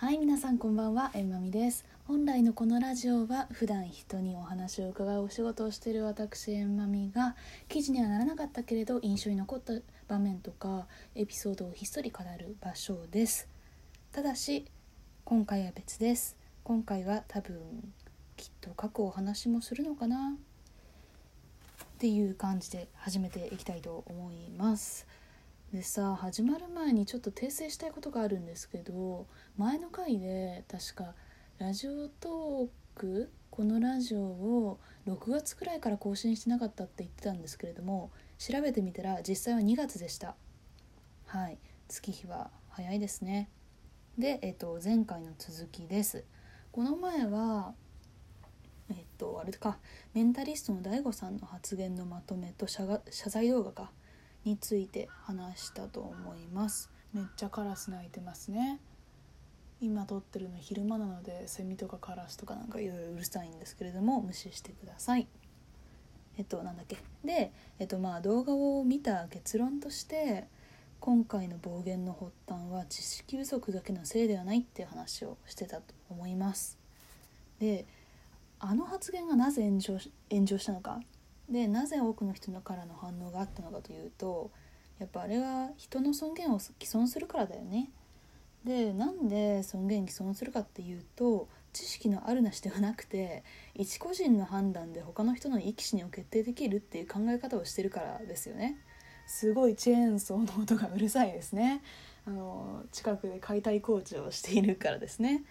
はい皆さんこんばんはえんまみです。本来のこのラジオは普段人にお話を伺うお仕事をしている私えんまみが記事にはならなかったけれど印象に残った場面とかエピソードをひっそり語る場所です。ただし今回は別です。今回は多分きっと過去お話もするのかなっていう感じで始めていきたいと思います。でさ始まる前にちょっと訂正したいことがあるんですけど前の回で確かラジオトークこのラジオを6月くらいから更新してなかったって言ってたんですけれども調べてみたら実際は2月でした。はい。月日は早いですね。で、えっと、前回の続きです。この前はえっとあれかメンタリストの DAIGO さんの発言のまとめと謝罪動画か。について話したと思います。めっちゃカラス鳴いてますね。今撮ってるの昼間なのでセミとかカラスとかなんかいろいろうるさいんですけれども無視してください。えっとなんだっけ。でえっとまあ動画を見た結論として今回の暴言の発端は知識不足だけのせいではないっていう話をしてたと思います。であの発言がなぜ炎上炎上したのかでなぜ多くの人からの反応があったのかというとやっぱあれは人の尊厳を毀損するからだよね。でなんで尊厳毀損するかっていうと知識のあるなしではなくて一個人の判断で他の人の生き死にを決定できるっていう考え方をしてるからですよね。すごいチェーンソーの音がうるさいですね。あの近くで解体工事をしているからですね。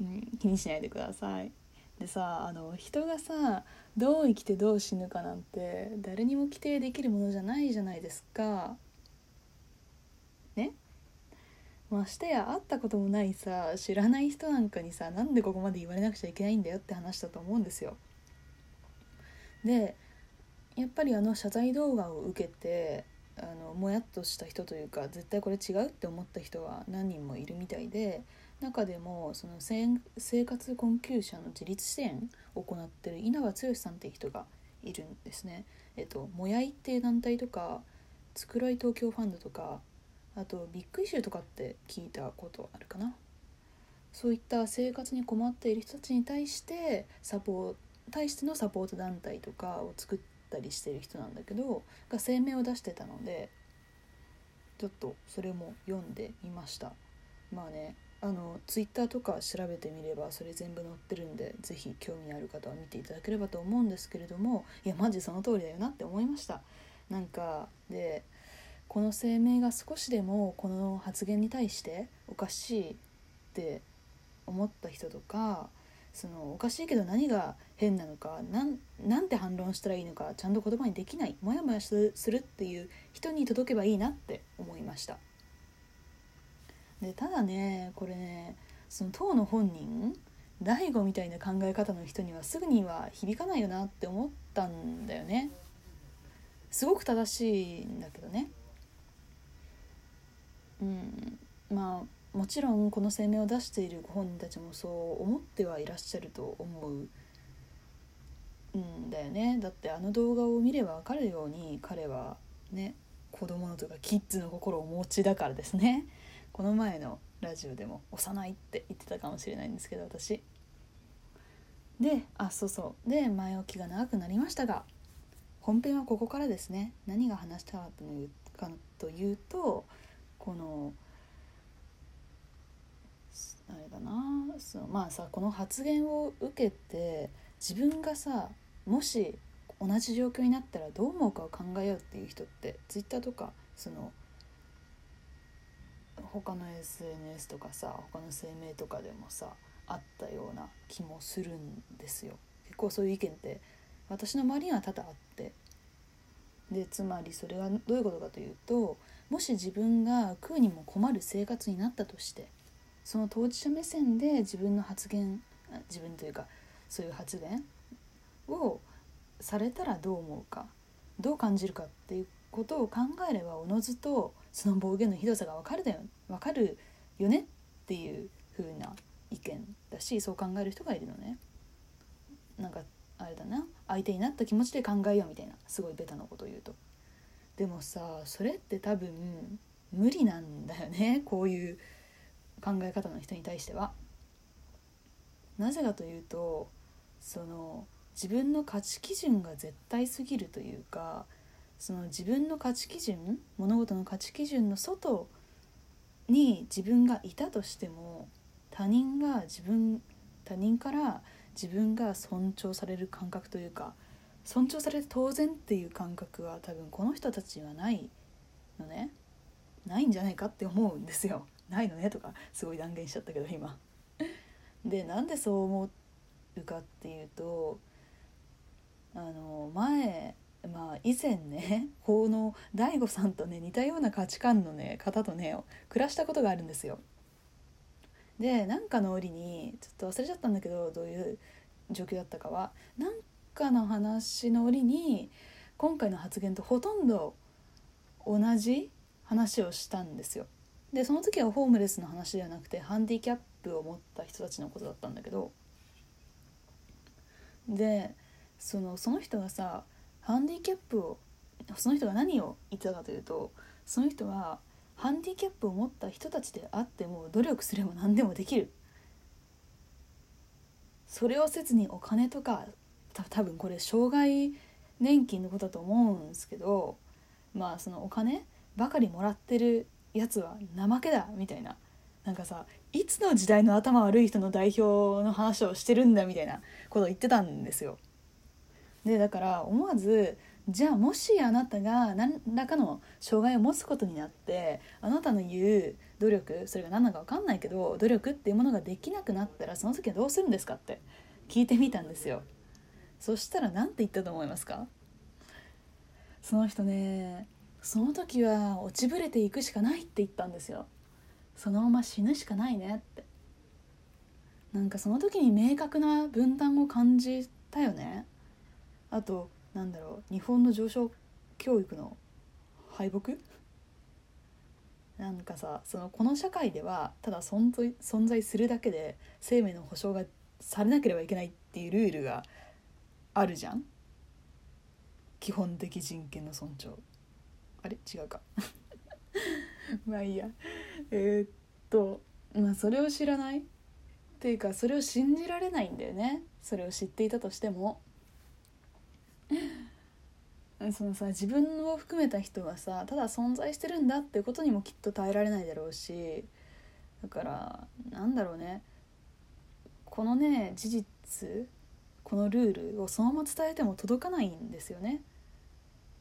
うん、気にしないでください。でさあの人がさどう生きてどう死ぬかなんて誰にも規定できるものじゃないじゃないですか。ね？ましてや会ったこともないさ知らない人なんかにさなんでここまで言われなくちゃいけないんだよって話だと思うんですよ。でやっぱりあの謝罪動画を受けてあのもやっとした人というか絶対これ違うって思った人は何人もいるみたいで中でもその生活困窮者の自立支援を行ってる稲葉剛さんっていう人がいるんですね。えっと、もやいっていう団体とかつくらい東京ファンドとかあとビッグイシューとかって聞いたことあるかなそういった生活に困っている人たちに対してサポート対してのサポート団体とかを作ったりしてる人なんだけどが声明を出してたのでちょっとそれも読んでみましたまあねあのツイッターとか調べてみればそれ全部載ってるんで是非興味のある方は見ていただければと思うんですけれどもいやマジその通りだよなって思いましたなんかでこの声明が少しでもこの発言に対しておかしいって思った人とかそのおかしいけど何が変なのかなんなんて反論したらいいのかちゃんと言葉にできないモヤモヤするっていう人に届けばいいなって思いました。でただねこれねその当の本人大悟みたいな考え方の人にはすぐには響かないよなって思ったんだよね。すごく正しいんだけどね。うん。まあもちろんこの声明を出しているご本人たちもそう思ってはいらっしゃると思う。んだよね。だってあの動画を見れば分かるように彼はね子供のとかキッズの心をお持ちだからですね。この前のラジオでも「幼い」って言ってたかもしれないんですけど私。であそうそう。で前置きが長くなりましたが本編はここからですね。何が話したかったのかというとこのあれだな。そのまあさこの発言を受けて自分がさもし同じ状況になったらどう思うかを考えようっていう人って Twitter とかその他の SNS とかさ他の声明とかでもさあったような気もするんですよ。結構そういう意見って私の周りには多々あって。でつまりそれはどういうことかというともし自分が食うにも困る生活になったとしてその当事者目線で自分の発言自分というかそういう発言をされたらどう思うかどう感じるかっていうことを考えればおのずとその暴言のひどさが分かるだよ分かるよねっていう風な意見だしそう考える人がいるのね。なんかあれだな相手になった気持ちで考えようみたいなすごいベタなことを言うと。でもさそれって多分無理なんだよね こういう考え方の人に対しては。なぜかというとその自分の価値基準が絶対すぎるというかその自分の価値基準物事の価値基準の外に自分がいたとしても他人が自分他人から自分が尊重される感覚というか尊重されて当然っていう感覚は多分この人たちはないのね。ないんじゃないかって思うんですよ。ないのねとかすごい断言しちゃったけど今。でなんでそう思うかっていうとあの前まあ以前ね 法の大悟さんとね似たような価値観のね方とね暮らしたことがあるんですよ。でなんかの折にちょっと忘れちゃったんだけどどういう状況だったかはなんかの話の折に今回の発言とほとんど同じ話をしたんですよ。でその時はホームレスの話ではなくてハンディキャップを持った人たちのことだったんだけどでそのその人がさハンディキャップをその人が何を言ってたかというとその人はハンディキャップを持った人たちであっても努力すれば何でもできるそれをせずにお金とか多分これ障害年金のことだと思うんですけどまあそのお金ばかりもらってるやつは怠けだみたいななんかさいつの時代の頭悪い人の代表の話をしてるんだみたいなことを言ってたんですよ。でだから思わずじゃあもしあなたが何らかの障害を持つことになってあなたの言う努力それが何なのか分かんないけど努力っていうものができなくなったらその時はどうするんですかって聞いてみたんですよ。そしたら何て言ったと思いますか？その人ねその時は落ちぶれていくしかないって言ったんですよ。そのまま死ぬしかないねって。なんかその時に明確な分担を感じたよね。あとなんだろう日本の上昇教育の敗北？なんかさそのこの社会ではただ存在存在するだけで生命の保障がされなければいけないっていうルールがあるじゃん？基本的人権の尊重。あれ？違うか。まあいいや。えー、っとまあそれを知らない？っていうかそれを信じられないんだよね。それを知っていたとしても。そのさ自分を含めた人はさただ存在してるんだってことにもきっと耐えられないだろうしだからなんだろうねこのね事実このルールをそのまま伝えても届かないんですよね。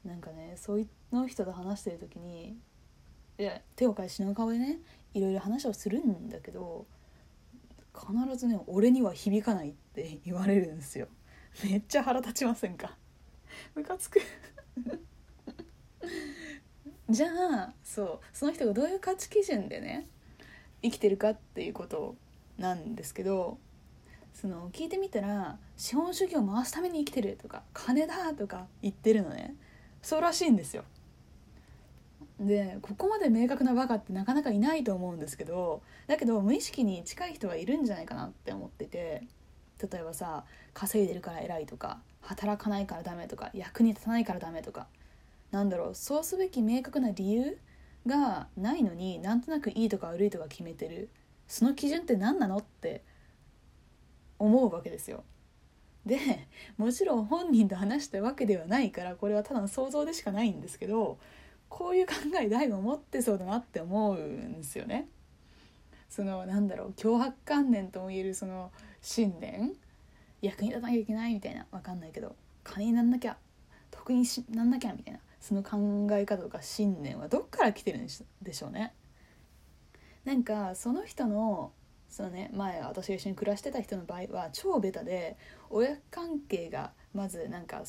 なんかねそういうの人と話してる時にいや手を変え品の顔でねいろいろ話をするんだけど必ずね「俺には響かない」って言われるんですよ。めっちゃ腹立ちませんか？ムカつく。じゃあそうその人がどういう価値基準でね生きてるかっていうことなんですけどその聞いてみたら資本主義を回すために生きてるとか金だとか言ってるのね。そうらしいんですよ。でここまで明確なバカってなかなかいないと思うんですけどだけど無意識に近い人はいるんじゃないかなって思ってて例えばさ稼いでるから偉いとか働かないからダメとか役に立たないからダメとかなんだろうそうすべき明確な理由がないのになんとなくいいとか悪いとか決めてるその基準って何なのって思うわけですよ。でもちろん本人と話したわけではないからこれはただの想像でしかないんですけどこういう考え大悟持ってそうだなって思うんですよね。そのなんだろう脅迫観念ともいえるその信念？役に立たなきゃいけないみたいな？分かんないけど。金になんなきゃ。得にしなんなきゃみたいな。その考え方とか信念はどっから来てるんでしょうね。なんかその人のそのね前私が一緒に暮らしてた人の場合は超ベタで親関係がまずなんか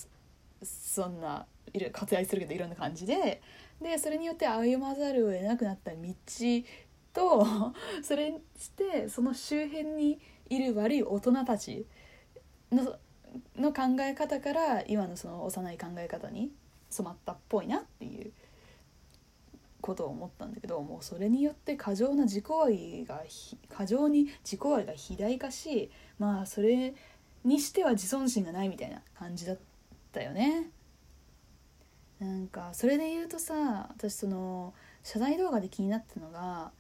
そんないろ割愛するけどいろんな感じででそれによって歩まざるを得なくなった道と それしてその周辺にいる悪い大人たちのの考え方から今のその幼い考え方に染まったっぽいなっていうことを思ったんだけどもうそれによって過剰な自己愛が過剰に自己愛が肥大化しまあそれにしては自尊心がないみたいな感じだったよね。なんかそれで言うとさ私その謝罪動画で気になったのが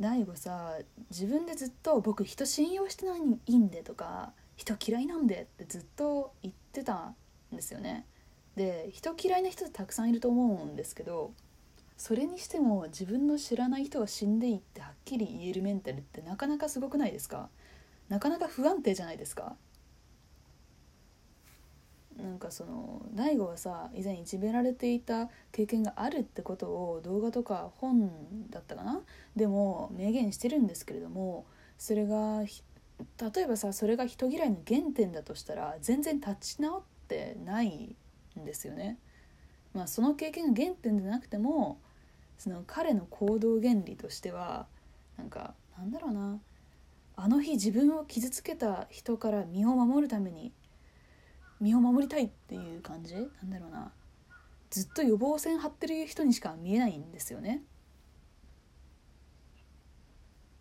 大悟さ自分でずっと「僕人信用してないんで」とか「人嫌いなんで」ってずっと言ってたんですよね。で人嫌いな人ってたくさんいると思うんですけどそれにしても自分の知らない人が死んでいってはっきり言えるメンタルってなかなかすごくないですか？なかなか不安定じゃないですか？なんかその大悟はさ以前いじめられていた経験があるってことを動画とか本だったかな？でも明言してるんですけれどもそれが例えばさそれが人嫌いの原点だとしたら全然立ち直ってないんですよね。まあ、その経験が原点でなくてもその彼の行動原理としてはなんかなんだろうなあの日自分を傷つけた人から身を守るために身を守りたいっていう感じ？なんだろうな。ずっと予防線張ってる人にしか見えないんですよね。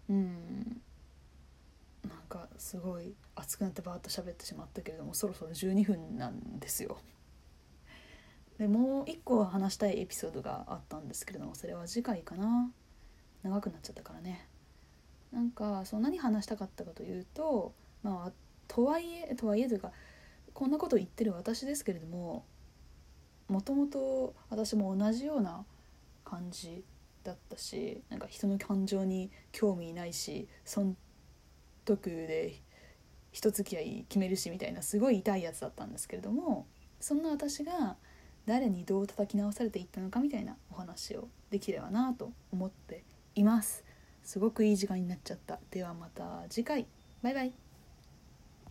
うん。なんかすごい熱くなってバーッと喋ってしまったけれどもそろそろ12分なんですよ。でもう一個話したいエピソードがあったんですけれどもそれは次回かな。長くなっちゃったからね。なんかそんなに話したかったかというとまあとはいえとはいえというかこんなこと言ってる私ですけれどももともと私も同じような感じだったしなんか人の感情に興味ないし損得で人付き合い決めるしみたいなすごい痛いやつだったんですけれどもそんな私が誰にどう叩き直されていったのかみたいなお話をできればなと思っています。すごくいい時間になっちゃった。ではまた次回。バイバイ。